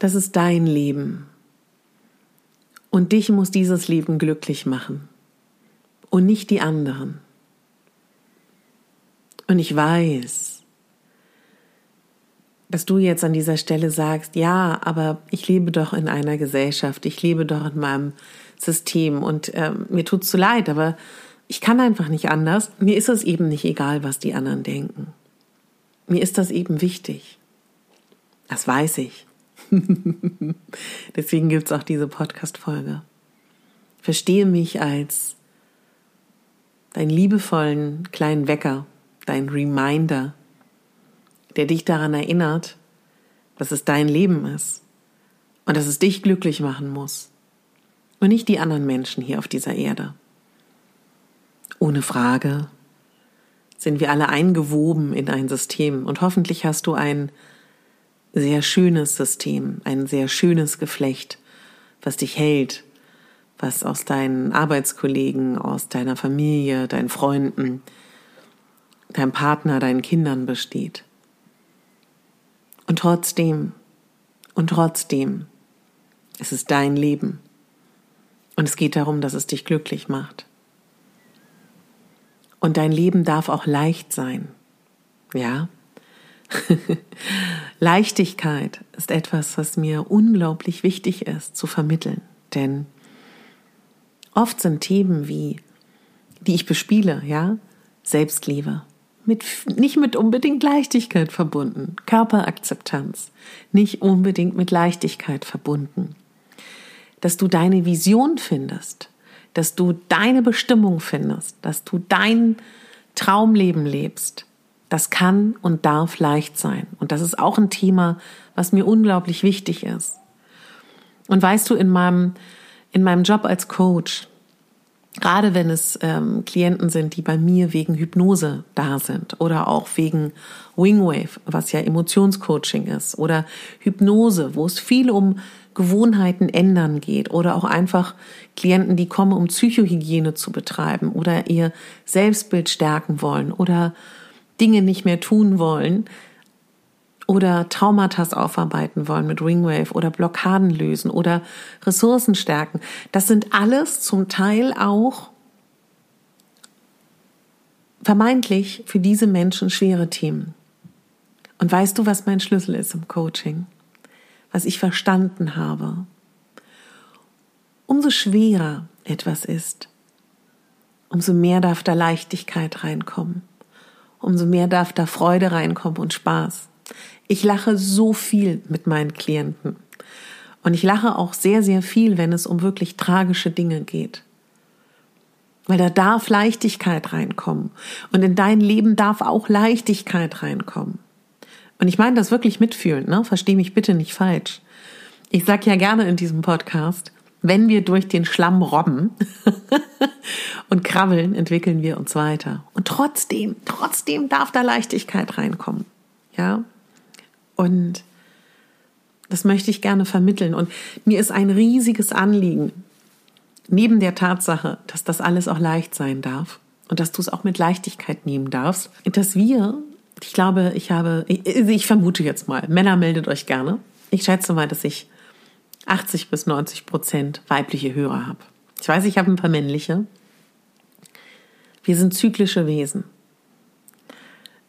Das ist dein Leben. Und dich muss dieses Leben glücklich machen. Und nicht die anderen. Und ich weiß, dass du jetzt an dieser Stelle sagst, ja, aber ich lebe doch in einer Gesellschaft, ich lebe doch in meinem System und äh, mir tut's zu leid, aber ich kann einfach nicht anders. Mir ist es eben nicht egal, was die anderen denken. Mir ist das eben wichtig. Das weiß ich. Deswegen gibt es auch diese Podcast-Folge. Verstehe mich als deinen liebevollen kleinen Wecker, dein Reminder, der dich daran erinnert, dass es dein Leben ist und dass es dich glücklich machen muss und nicht die anderen Menschen hier auf dieser Erde. Ohne Frage sind wir alle eingewoben in ein System und hoffentlich hast du ein sehr schönes System, ein sehr schönes Geflecht, was dich hält, was aus deinen Arbeitskollegen, aus deiner Familie, deinen Freunden, deinem Partner, deinen Kindern besteht. Und trotzdem, und trotzdem, es ist dein Leben. Und es geht darum, dass es dich glücklich macht. Und dein Leben darf auch leicht sein. Ja? Leichtigkeit ist etwas, was mir unglaublich wichtig ist zu vermitteln. Denn oft sind Themen wie, die ich bespiele, ja, Selbstliebe, mit, nicht mit unbedingt Leichtigkeit verbunden. Körperakzeptanz, nicht unbedingt mit Leichtigkeit verbunden. Dass du deine Vision findest, dass du deine Bestimmung findest, dass du dein Traumleben lebst, das kann und darf leicht sein. Und das ist auch ein Thema, was mir unglaublich wichtig ist. Und weißt du, in meinem, in meinem Job als Coach, gerade wenn es ähm, Klienten sind, die bei mir wegen Hypnose da sind oder auch wegen Wingwave, was ja Emotionscoaching ist, oder Hypnose, wo es viel um Gewohnheiten ändern geht oder auch einfach Klienten, die kommen, um Psychohygiene zu betreiben oder ihr Selbstbild stärken wollen oder Dinge nicht mehr tun wollen oder Traumata aufarbeiten wollen mit Ringwave oder Blockaden lösen oder Ressourcen stärken. Das sind alles zum Teil auch vermeintlich für diese Menschen schwere Themen. Und weißt du, was mein Schlüssel ist im Coaching? Was ich verstanden habe? Umso schwerer etwas ist, umso mehr darf da Leichtigkeit reinkommen umso mehr darf da Freude reinkommen und Spaß. Ich lache so viel mit meinen Klienten. Und ich lache auch sehr, sehr viel, wenn es um wirklich tragische Dinge geht. Weil da darf Leichtigkeit reinkommen. Und in dein Leben darf auch Leichtigkeit reinkommen. Und ich meine das wirklich mitfühlend, ne? Versteh mich bitte nicht falsch. Ich sag ja gerne in diesem Podcast, wenn wir durch den Schlamm robben und krabbeln, entwickeln wir uns weiter. Und trotzdem, trotzdem darf da Leichtigkeit reinkommen. Ja? Und das möchte ich gerne vermitteln. Und mir ist ein riesiges Anliegen, neben der Tatsache, dass das alles auch leicht sein darf und dass du es auch mit Leichtigkeit nehmen darfst, dass wir, ich glaube, ich habe, ich, ich vermute jetzt mal, Männer meldet euch gerne. Ich schätze mal, dass ich 80 bis 90 Prozent weibliche Hörer habe. Ich weiß, ich habe ein paar männliche. Wir sind zyklische Wesen.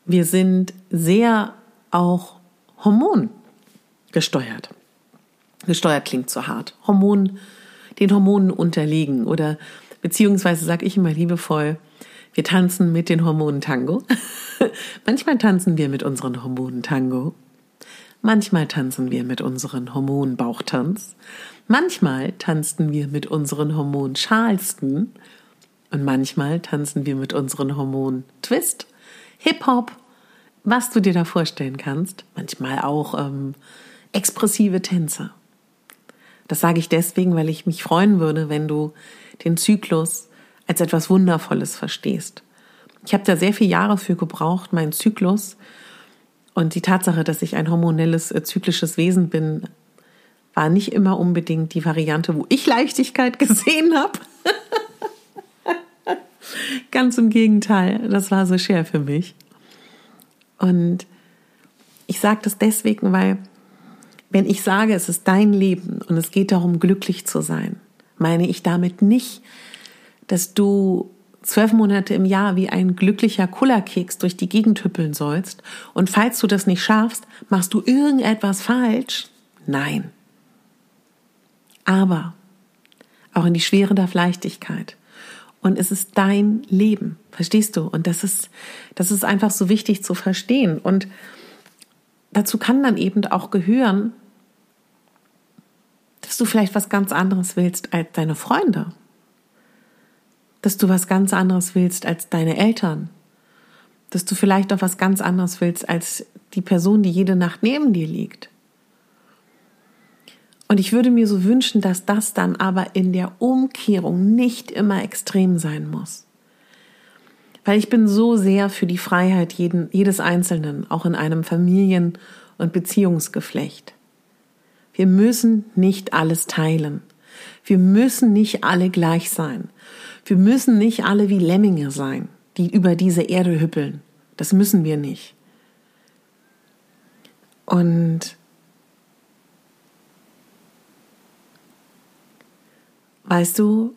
Wir sind sehr auch hormongesteuert. Gesteuert klingt zu hart. Hormon, den Hormonen unterlegen oder beziehungsweise sage ich immer liebevoll, wir tanzen mit den Hormonen Tango. Manchmal tanzen wir mit unseren Hormonen Tango Manchmal tanzen wir mit unseren Hormonen Bauchtanz. Manchmal tanzen wir mit unseren Hormonen Charleston. Und manchmal tanzen wir mit unseren Hormonen Twist, Hip-Hop, was du dir da vorstellen kannst. Manchmal auch ähm, expressive Tänze. Das sage ich deswegen, weil ich mich freuen würde, wenn du den Zyklus als etwas Wundervolles verstehst. Ich habe da sehr viele Jahre für gebraucht, meinen Zyklus und die Tatsache, dass ich ein hormonelles, äh, zyklisches Wesen bin, war nicht immer unbedingt die Variante, wo ich Leichtigkeit gesehen habe. Ganz im Gegenteil, das war so schwer für mich. Und ich sage das deswegen, weil wenn ich sage, es ist dein Leben und es geht darum, glücklich zu sein, meine ich damit nicht, dass du zwölf Monate im Jahr wie ein glücklicher Kullerkeks durch die Gegend hüppeln sollst und falls du das nicht schaffst, machst du irgendetwas falsch. Nein. Aber auch in die Schwere darf Leichtigkeit. Und es ist dein Leben, verstehst du? Und das ist, das ist einfach so wichtig zu verstehen. Und dazu kann dann eben auch gehören, dass du vielleicht was ganz anderes willst als deine Freunde. Dass du was ganz anderes willst als deine Eltern. Dass du vielleicht auch was ganz anderes willst als die Person, die jede Nacht neben dir liegt. Und ich würde mir so wünschen, dass das dann aber in der Umkehrung nicht immer extrem sein muss. Weil ich bin so sehr für die Freiheit jeden, jedes Einzelnen, auch in einem Familien- und Beziehungsgeflecht. Wir müssen nicht alles teilen. Wir müssen nicht alle gleich sein. Wir müssen nicht alle wie Lemminge sein, die über diese Erde hüppeln. Das müssen wir nicht. Und Weißt du,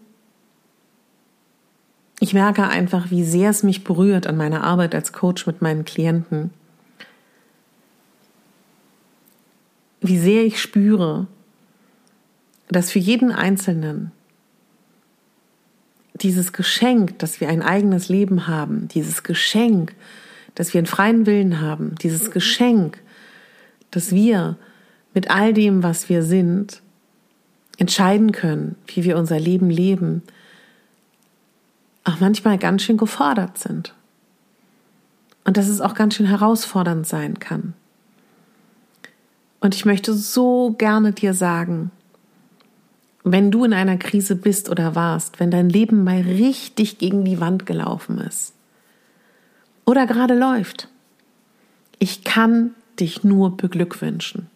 ich merke einfach, wie sehr es mich berührt an meiner Arbeit als Coach mit meinen Klienten. Wie sehr ich spüre, dass für jeden Einzelnen dieses Geschenk, dass wir ein eigenes Leben haben, dieses Geschenk, dass wir einen freien Willen haben, dieses Geschenk, dass wir mit all dem, was wir sind, entscheiden können, wie wir unser Leben leben, auch manchmal ganz schön gefordert sind. Und dass es auch ganz schön herausfordernd sein kann. Und ich möchte so gerne dir sagen, wenn du in einer Krise bist oder warst, wenn dein Leben mal richtig gegen die Wand gelaufen ist oder gerade läuft, ich kann dich nur beglückwünschen.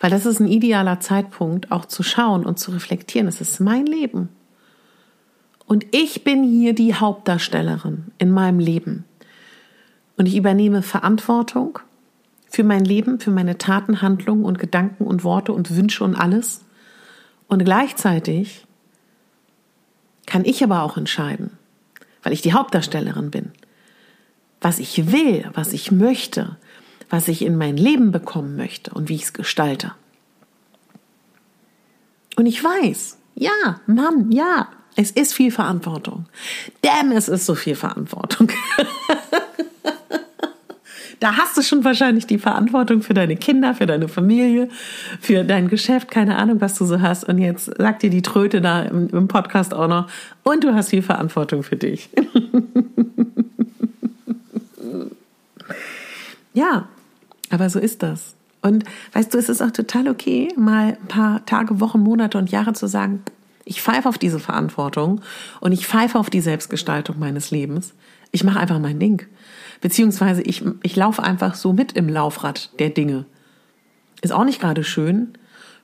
Weil das ist ein idealer Zeitpunkt, auch zu schauen und zu reflektieren. Es ist mein Leben. Und ich bin hier die Hauptdarstellerin in meinem Leben. Und ich übernehme Verantwortung für mein Leben, für meine Taten, Handlungen und Gedanken und Worte und Wünsche und alles. Und gleichzeitig kann ich aber auch entscheiden, weil ich die Hauptdarstellerin bin, was ich will, was ich möchte, was ich in mein Leben bekommen möchte und wie ich es gestalte. Und ich weiß, ja, Mann, ja, es ist viel Verantwortung. Damn, es ist so viel Verantwortung. da hast du schon wahrscheinlich die Verantwortung für deine Kinder, für deine Familie, für dein Geschäft, keine Ahnung, was du so hast. Und jetzt sagt dir die Tröte da im, im Podcast auch noch, und du hast viel Verantwortung für dich. ja, aber so ist das. Und weißt du, es ist auch total okay, mal ein paar Tage, Wochen, Monate und Jahre zu sagen, ich pfeife auf diese Verantwortung und ich pfeife auf die Selbstgestaltung meines Lebens. Ich mache einfach mein Ding. Beziehungsweise ich, ich laufe einfach so mit im Laufrad der Dinge. Ist auch nicht gerade schön.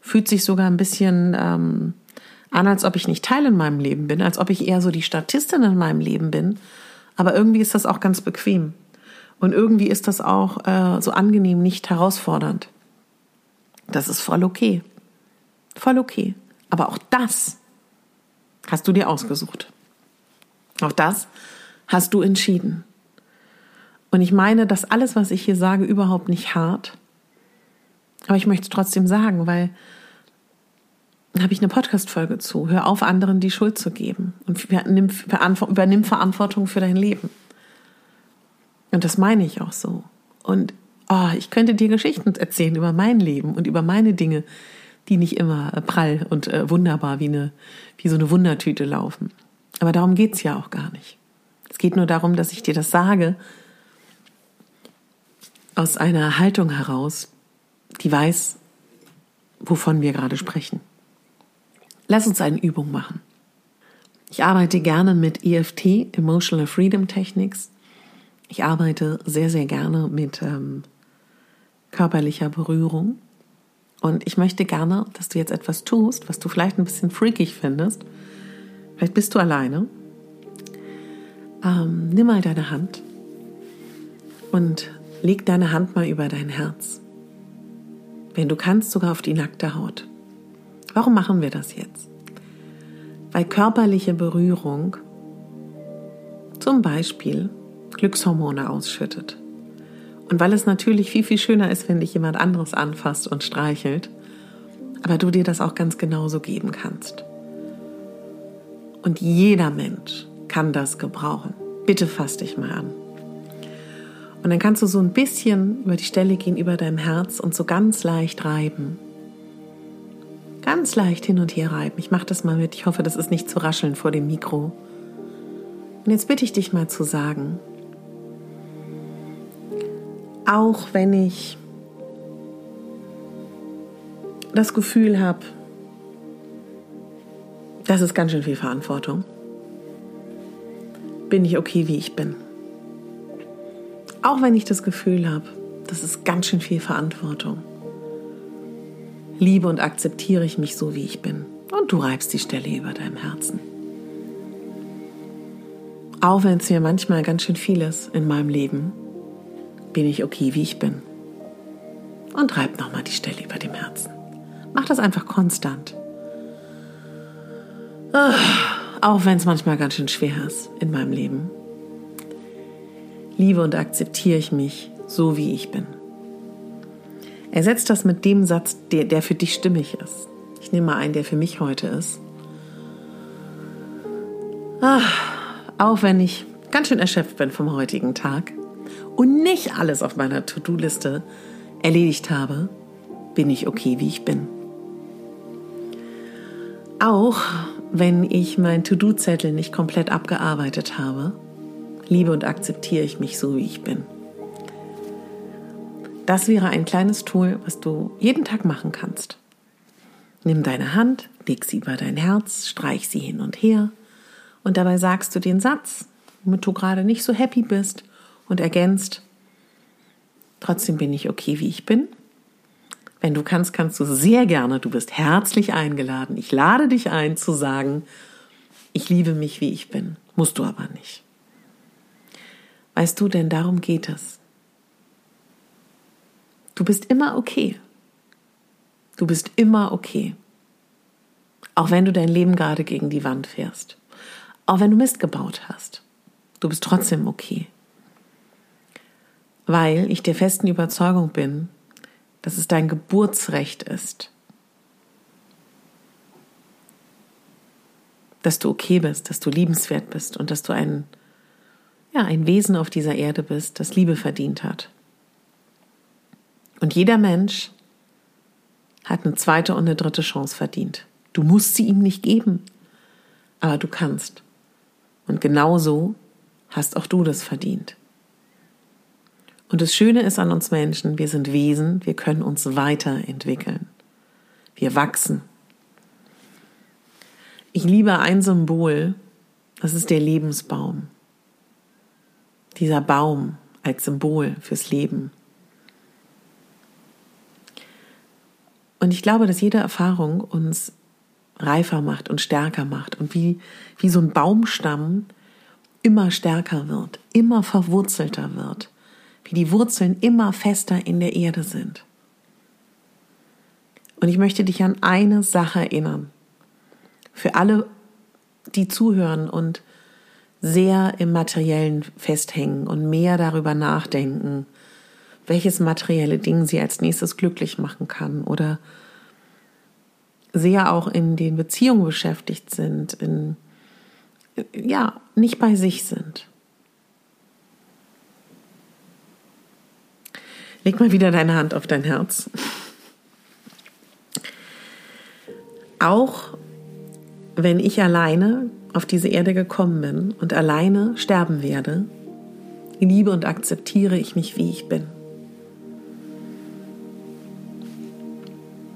Fühlt sich sogar ein bisschen ähm, an, als ob ich nicht Teil in meinem Leben bin, als ob ich eher so die Statistin in meinem Leben bin. Aber irgendwie ist das auch ganz bequem. Und irgendwie ist das auch äh, so angenehm, nicht herausfordernd. Das ist voll okay. Voll okay. Aber auch das hast du dir ausgesucht. Auch das hast du entschieden. Und ich meine, dass alles, was ich hier sage, überhaupt nicht hart. Aber ich möchte es trotzdem sagen, weil da habe ich eine Podcast-Folge zu. Hör auf, anderen die Schuld zu geben und übernimm Verantwortung für dein Leben. Und das meine ich auch so. Und oh, ich könnte dir Geschichten erzählen über mein Leben und über meine Dinge, die nicht immer prall und äh, wunderbar wie, eine, wie so eine Wundertüte laufen. Aber darum geht es ja auch gar nicht. Es geht nur darum, dass ich dir das sage aus einer Haltung heraus, die weiß, wovon wir gerade sprechen. Lass uns eine Übung machen. Ich arbeite gerne mit EFT, Emotional Freedom Techniques. Ich arbeite sehr, sehr gerne mit ähm, körperlicher Berührung. Und ich möchte gerne, dass du jetzt etwas tust, was du vielleicht ein bisschen freakig findest. Vielleicht bist du alleine. Ähm, nimm mal deine Hand und leg deine Hand mal über dein Herz. Wenn du kannst, sogar auf die nackte Haut. Warum machen wir das jetzt? Weil körperliche Berührung zum Beispiel Glückshormone ausschüttet. Und weil es natürlich viel, viel schöner ist, wenn dich jemand anderes anfasst und streichelt, aber du dir das auch ganz genauso geben kannst. Und jeder Mensch kann das gebrauchen. Bitte fass dich mal an. Und dann kannst du so ein bisschen über die Stelle gehen, über deinem Herz und so ganz leicht reiben. Ganz leicht hin und her reiben. Ich mache das mal mit. Ich hoffe, das ist nicht zu rascheln vor dem Mikro. Und jetzt bitte ich dich mal zu sagen, auch wenn ich das Gefühl habe, das ist ganz schön viel Verantwortung, bin ich okay, wie ich bin. Auch wenn ich das Gefühl habe, das ist ganz schön viel Verantwortung. Liebe und akzeptiere ich mich so, wie ich bin. Und du reibst die Stelle über deinem Herzen. Auch wenn es mir manchmal ganz schön viel ist in meinem Leben, bin ich okay, wie ich bin. Und reib nochmal die Stelle über dem Herzen. Mach das einfach konstant. Ah, auch wenn es manchmal ganz schön schwer ist in meinem Leben. Liebe und akzeptiere ich mich so, wie ich bin. Ersetzt das mit dem Satz, der, der für dich stimmig ist. Ich nehme mal einen, der für mich heute ist. Ach, auch wenn ich ganz schön erschöpft bin vom heutigen Tag, und nicht alles auf meiner To-Do-Liste erledigt habe, bin ich okay, wie ich bin. Auch wenn ich mein To-Do-Zettel nicht komplett abgearbeitet habe, liebe und akzeptiere ich mich so, wie ich bin. Das wäre ein kleines Tool, was du jeden Tag machen kannst. Nimm deine Hand, leg sie über dein Herz, streich sie hin und her und dabei sagst du den Satz, womit du gerade nicht so happy bist und ergänzt, trotzdem bin ich okay, wie ich bin. Wenn du kannst, kannst du sehr gerne, du bist herzlich eingeladen. Ich lade dich ein zu sagen, ich liebe mich, wie ich bin. Musst du aber nicht. Weißt du, denn darum geht es. Du bist immer okay. Du bist immer okay. Auch wenn du dein Leben gerade gegen die Wand fährst. Auch wenn du Mist gebaut hast. Du bist trotzdem okay weil ich der festen Überzeugung bin, dass es dein Geburtsrecht ist, dass du okay bist, dass du liebenswert bist und dass du ein, ja, ein Wesen auf dieser Erde bist, das Liebe verdient hat. Und jeder Mensch hat eine zweite und eine dritte Chance verdient. Du musst sie ihm nicht geben, aber du kannst. Und genauso hast auch du das verdient. Und das Schöne ist an uns Menschen, wir sind Wesen, wir können uns weiterentwickeln. Wir wachsen. Ich liebe ein Symbol, das ist der Lebensbaum. Dieser Baum als Symbol fürs Leben. Und ich glaube, dass jede Erfahrung uns reifer macht und stärker macht und wie, wie so ein Baumstamm immer stärker wird, immer verwurzelter wird wie die Wurzeln immer fester in der Erde sind. Und ich möchte dich an eine Sache erinnern. Für alle, die zuhören und sehr im Materiellen festhängen und mehr darüber nachdenken, welches materielle Ding sie als nächstes glücklich machen kann oder sehr auch in den Beziehungen beschäftigt sind, in, ja, nicht bei sich sind. Leg mal wieder deine Hand auf dein Herz. Auch wenn ich alleine auf diese Erde gekommen bin und alleine sterben werde, liebe und akzeptiere ich mich, wie ich bin.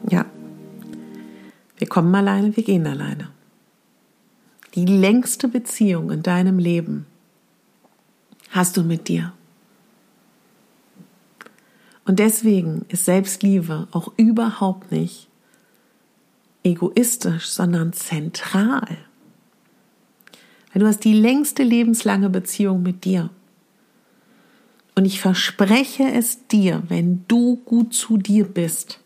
Ja, kommen alleine, wir gehen alleine. Die längste Beziehung in deinem Leben hast du mit dir. Und deswegen ist Selbstliebe auch überhaupt nicht egoistisch, sondern zentral. Weil du hast die längste lebenslange Beziehung mit dir. Und ich verspreche es dir, wenn du gut zu dir bist,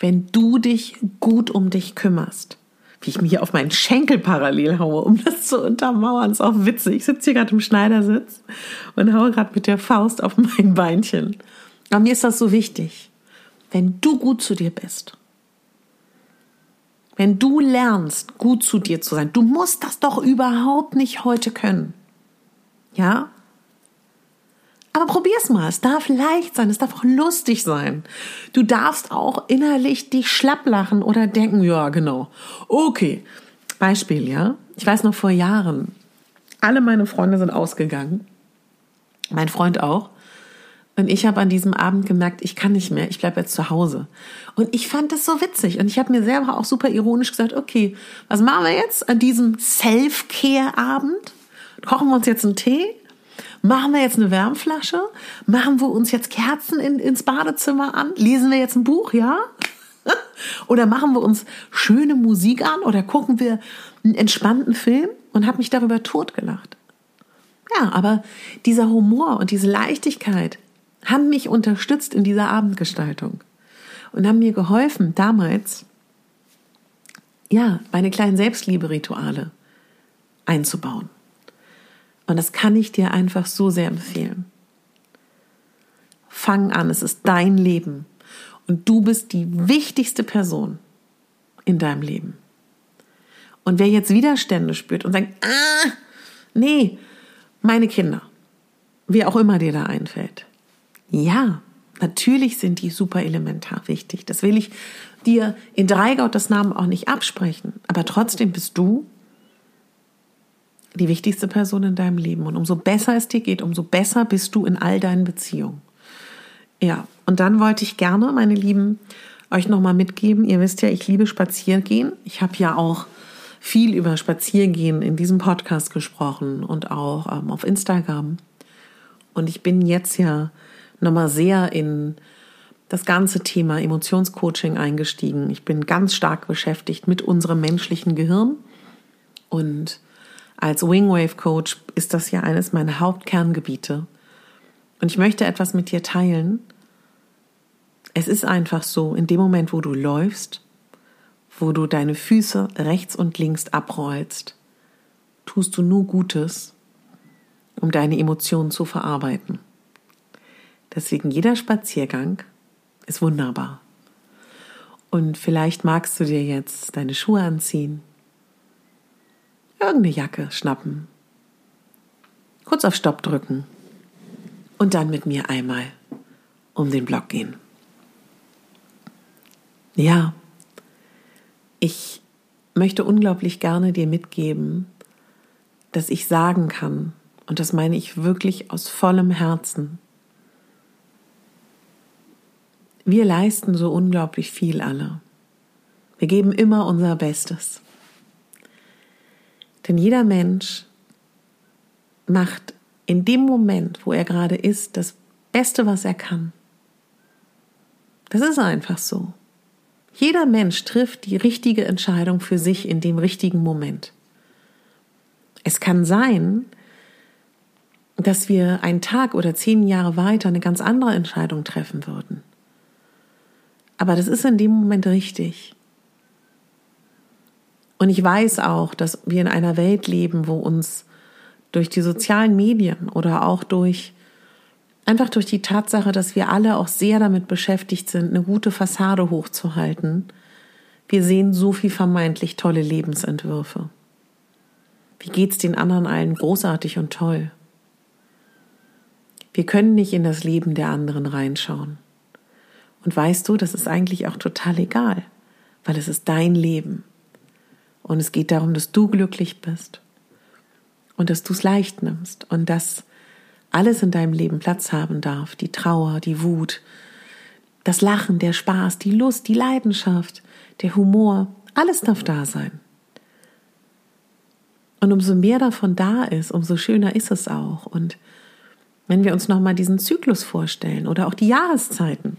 wenn du dich gut um dich kümmerst, wie ich mir hier auf meinen Schenkel parallel haue, um das zu untermauern, ist auch witzig. Ich sitze hier gerade im Schneidersitz und haue gerade mit der Faust auf mein Beinchen. Aber mir ist das so wichtig. Wenn du gut zu dir bist, wenn du lernst, gut zu dir zu sein, du musst das doch überhaupt nicht heute können. Ja? Aber probier's mal. Es darf leicht sein. Es darf auch lustig sein. Du darfst auch innerlich dich schlapp lachen oder denken, ja, genau. Okay. Beispiel, ja. Ich weiß noch vor Jahren. Alle meine Freunde sind ausgegangen. Mein Freund auch. Und ich habe an diesem Abend gemerkt, ich kann nicht mehr, ich bleibe jetzt zu Hause. Und ich fand das so witzig. Und ich habe mir selber auch super ironisch gesagt, okay, was machen wir jetzt an diesem Self-Care-Abend? Kochen wir uns jetzt einen Tee? Machen wir jetzt eine Wärmflasche? Machen wir uns jetzt Kerzen in, ins Badezimmer an? Lesen wir jetzt ein Buch, ja? oder machen wir uns schöne Musik an? Oder gucken wir einen entspannten Film? Und habe mich darüber totgelacht. Ja, aber dieser Humor und diese Leichtigkeit, haben mich unterstützt in dieser Abendgestaltung und haben mir geholfen, damals, ja, meine kleinen Selbstliebe-Rituale einzubauen. Und das kann ich dir einfach so sehr empfehlen. Fang an, es ist dein Leben und du bist die wichtigste Person in deinem Leben. Und wer jetzt Widerstände spürt und sagt, ah, nee, meine Kinder, wie auch immer dir da einfällt, ja, natürlich sind die super elementar wichtig. Das will ich dir in drei Gottes Namen auch nicht absprechen. Aber trotzdem bist du die wichtigste Person in deinem Leben. Und umso besser es dir geht, umso besser bist du in all deinen Beziehungen. Ja, und dann wollte ich gerne, meine Lieben, euch nochmal mitgeben. Ihr wisst ja, ich liebe Spaziergehen. Ich habe ja auch viel über Spaziergehen in diesem Podcast gesprochen und auch ähm, auf Instagram. Und ich bin jetzt ja nochmal sehr in das ganze Thema Emotionscoaching eingestiegen. Ich bin ganz stark beschäftigt mit unserem menschlichen Gehirn und als Wingwave Coach ist das ja eines meiner Hauptkerngebiete. Und ich möchte etwas mit dir teilen. Es ist einfach so, in dem Moment, wo du läufst, wo du deine Füße rechts und links abrollst, tust du nur Gutes, um deine Emotionen zu verarbeiten. Deswegen jeder Spaziergang ist wunderbar. Und vielleicht magst du dir jetzt deine Schuhe anziehen, irgendeine Jacke schnappen, kurz auf Stopp drücken und dann mit mir einmal um den Block gehen. Ja, ich möchte unglaublich gerne dir mitgeben, dass ich sagen kann, und das meine ich wirklich aus vollem Herzen, wir leisten so unglaublich viel alle. Wir geben immer unser Bestes. Denn jeder Mensch macht in dem Moment, wo er gerade ist, das Beste, was er kann. Das ist einfach so. Jeder Mensch trifft die richtige Entscheidung für sich in dem richtigen Moment. Es kann sein, dass wir einen Tag oder zehn Jahre weiter eine ganz andere Entscheidung treffen würden. Aber das ist in dem Moment richtig. Und ich weiß auch, dass wir in einer Welt leben, wo uns durch die sozialen Medien oder auch durch einfach durch die Tatsache, dass wir alle auch sehr damit beschäftigt sind, eine gute Fassade hochzuhalten, wir sehen so viel vermeintlich tolle Lebensentwürfe. Wie geht's den anderen allen großartig und toll? Wir können nicht in das Leben der anderen reinschauen. Und weißt du, das ist eigentlich auch total egal, weil es ist dein Leben. Und es geht darum, dass du glücklich bist und dass du es leicht nimmst und dass alles in deinem Leben Platz haben darf. Die Trauer, die Wut, das Lachen, der Spaß, die Lust, die Leidenschaft, der Humor. Alles darf da sein. Und umso mehr davon da ist, umso schöner ist es auch. Und wenn wir uns nochmal diesen Zyklus vorstellen oder auch die Jahreszeiten.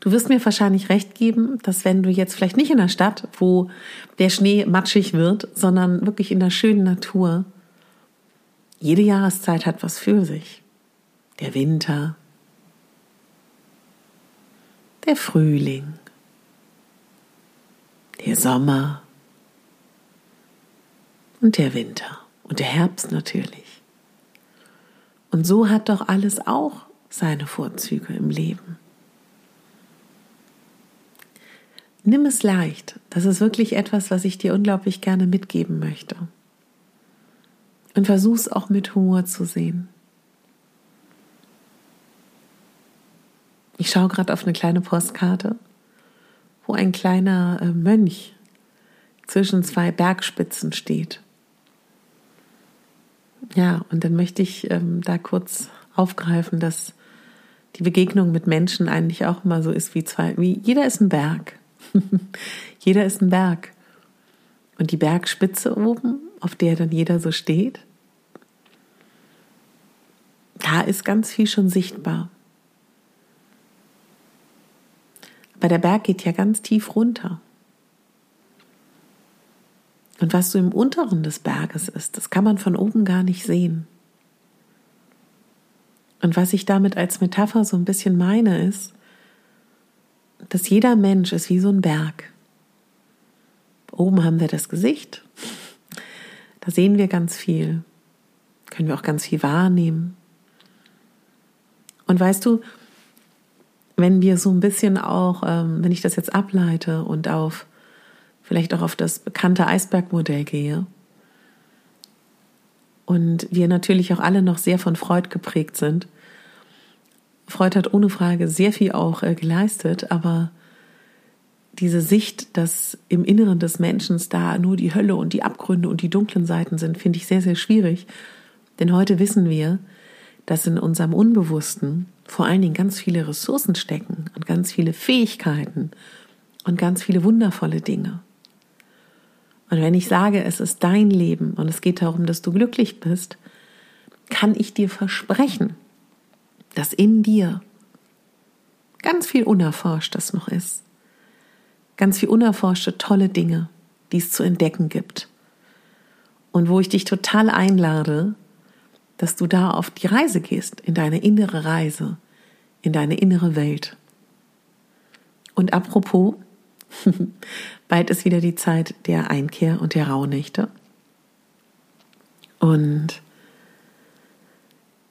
Du wirst mir wahrscheinlich recht geben, dass wenn du jetzt vielleicht nicht in der Stadt, wo der Schnee matschig wird, sondern wirklich in der schönen Natur, jede Jahreszeit hat was für sich. Der Winter, der Frühling, der Sommer und der Winter und der Herbst natürlich. Und so hat doch alles auch seine Vorzüge im Leben. Nimm es leicht. Das ist wirklich etwas, was ich dir unglaublich gerne mitgeben möchte. Und versuch es auch mit Humor zu sehen. Ich schaue gerade auf eine kleine Postkarte, wo ein kleiner äh, Mönch zwischen zwei Bergspitzen steht. Ja, und dann möchte ich ähm, da kurz aufgreifen, dass die Begegnung mit Menschen eigentlich auch immer so ist wie zwei, wie jeder ist ein Berg. jeder ist ein Berg. Und die Bergspitze oben, auf der dann jeder so steht, da ist ganz viel schon sichtbar. Aber der Berg geht ja ganz tief runter. Und was so im Unteren des Berges ist, das kann man von oben gar nicht sehen. Und was ich damit als Metapher so ein bisschen meine, ist, dass jeder Mensch ist wie so ein Berg. Oben haben wir das Gesicht. Da sehen wir ganz viel. Können wir auch ganz viel wahrnehmen. Und weißt du, wenn wir so ein bisschen auch, ähm, wenn ich das jetzt ableite und auf vielleicht auch auf das bekannte Eisbergmodell gehe und wir natürlich auch alle noch sehr von Freud geprägt sind. Freud hat ohne Frage sehr viel auch äh, geleistet, aber diese Sicht, dass im Inneren des Menschen da nur die Hölle und die Abgründe und die dunklen Seiten sind, finde ich sehr, sehr schwierig. Denn heute wissen wir, dass in unserem Unbewussten vor allen Dingen ganz viele Ressourcen stecken und ganz viele Fähigkeiten und ganz viele wundervolle Dinge. Und wenn ich sage, es ist dein Leben und es geht darum, dass du glücklich bist, kann ich dir versprechen, dass in dir ganz viel Unerforschtes noch ist. Ganz viel unerforschte tolle Dinge, die es zu entdecken gibt. Und wo ich dich total einlade, dass du da auf die Reise gehst, in deine innere Reise, in deine innere Welt. Und apropos, Bald ist wieder die Zeit der Einkehr und der Rauhnächte. Und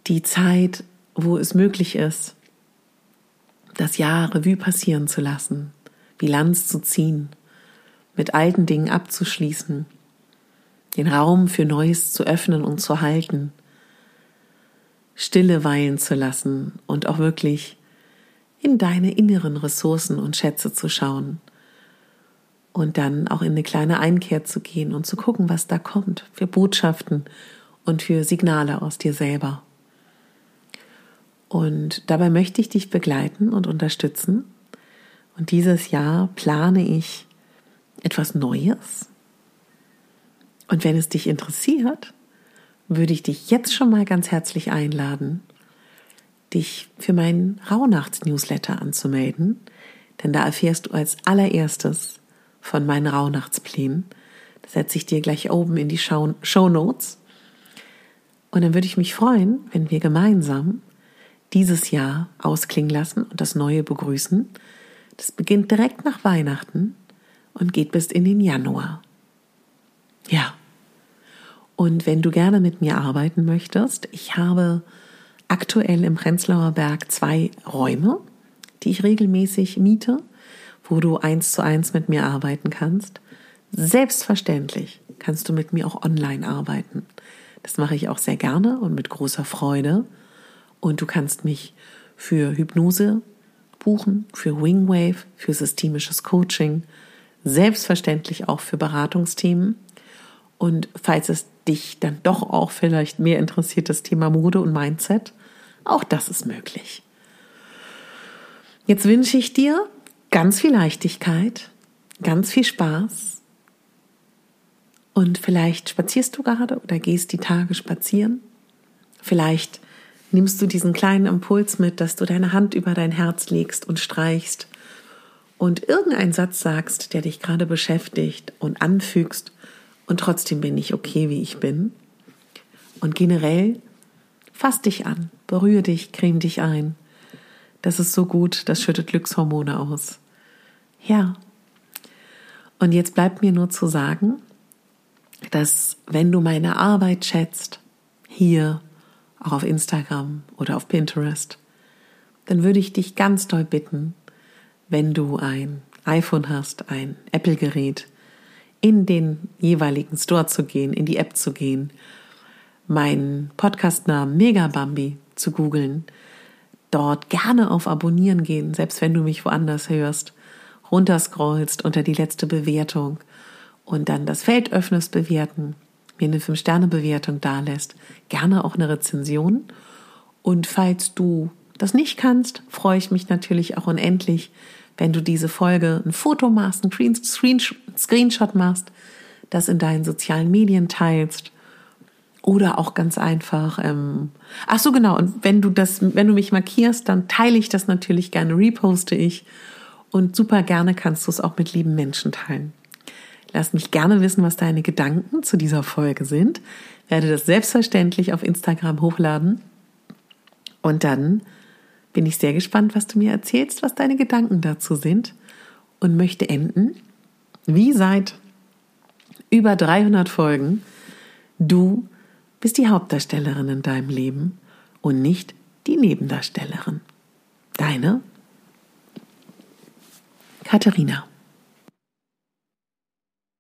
die Zeit, wo es möglich ist, das Jahr Revue passieren zu lassen, Bilanz zu ziehen, mit alten Dingen abzuschließen, den Raum für Neues zu öffnen und zu halten, Stille weilen zu lassen und auch wirklich in deine inneren Ressourcen und Schätze zu schauen und dann auch in eine kleine Einkehr zu gehen und zu gucken, was da kommt für Botschaften und für Signale aus dir selber. Und dabei möchte ich dich begleiten und unterstützen. Und dieses Jahr plane ich etwas Neues. Und wenn es dich interessiert, würde ich dich jetzt schon mal ganz herzlich einladen, dich für meinen Rauhnachts-Newsletter anzumelden, denn da erfährst du als allererstes, von meinen Rauhnachtsplänen. Das setze ich dir gleich oben in die Show, Notes. Und dann würde ich mich freuen, wenn wir gemeinsam dieses Jahr ausklingen lassen und das Neue begrüßen. Das beginnt direkt nach Weihnachten und geht bis in den Januar. Ja. Und wenn du gerne mit mir arbeiten möchtest, ich habe aktuell im Prenzlauer Berg zwei Räume, die ich regelmäßig miete wo du eins zu eins mit mir arbeiten kannst. Selbstverständlich kannst du mit mir auch online arbeiten. Das mache ich auch sehr gerne und mit großer Freude. Und du kannst mich für Hypnose buchen, für Wingwave, für systemisches Coaching, selbstverständlich auch für Beratungsthemen. Und falls es dich dann doch auch vielleicht mehr interessiert, das Thema Mode und Mindset, auch das ist möglich. Jetzt wünsche ich dir ganz viel Leichtigkeit, ganz viel Spaß und vielleicht spazierst du gerade oder gehst die Tage spazieren. Vielleicht nimmst du diesen kleinen Impuls mit, dass du deine Hand über dein Herz legst und streichst und irgendeinen Satz sagst, der dich gerade beschäftigt und anfügst und trotzdem bin ich okay, wie ich bin. Und generell fass dich an, berühre dich, creme dich ein. Das ist so gut, das schüttet Glückshormone aus. Ja. Und jetzt bleibt mir nur zu sagen, dass wenn du meine Arbeit schätzt, hier, auch auf Instagram oder auf Pinterest, dann würde ich dich ganz doll bitten, wenn du ein iPhone hast, ein Apple-Gerät, in den jeweiligen Store zu gehen, in die App zu gehen, meinen Podcastnamen Megabambi zu googeln, dort gerne auf Abonnieren gehen, selbst wenn du mich woanders hörst, runterscrollst unter die letzte Bewertung und dann das Feld öffnest, bewerten, mir eine 5-Sterne-Bewertung dalässt, gerne auch eine Rezension. Und falls du das nicht kannst, freue ich mich natürlich auch unendlich, wenn du diese Folge ein Foto machst, ein Screenshot machst, das in deinen sozialen Medien teilst oder auch ganz einfach. Ähm, ach so genau. Und wenn du das, wenn du mich markierst, dann teile ich das natürlich gerne, reposte ich und super gerne kannst du es auch mit lieben Menschen teilen. Lass mich gerne wissen, was deine Gedanken zu dieser Folge sind. Werde das selbstverständlich auf Instagram hochladen. Und dann bin ich sehr gespannt, was du mir erzählst, was deine Gedanken dazu sind. Und möchte enden, wie seit über 300 Folgen, du bist die Hauptdarstellerin in deinem Leben und nicht die Nebendarstellerin. Deine Katharina.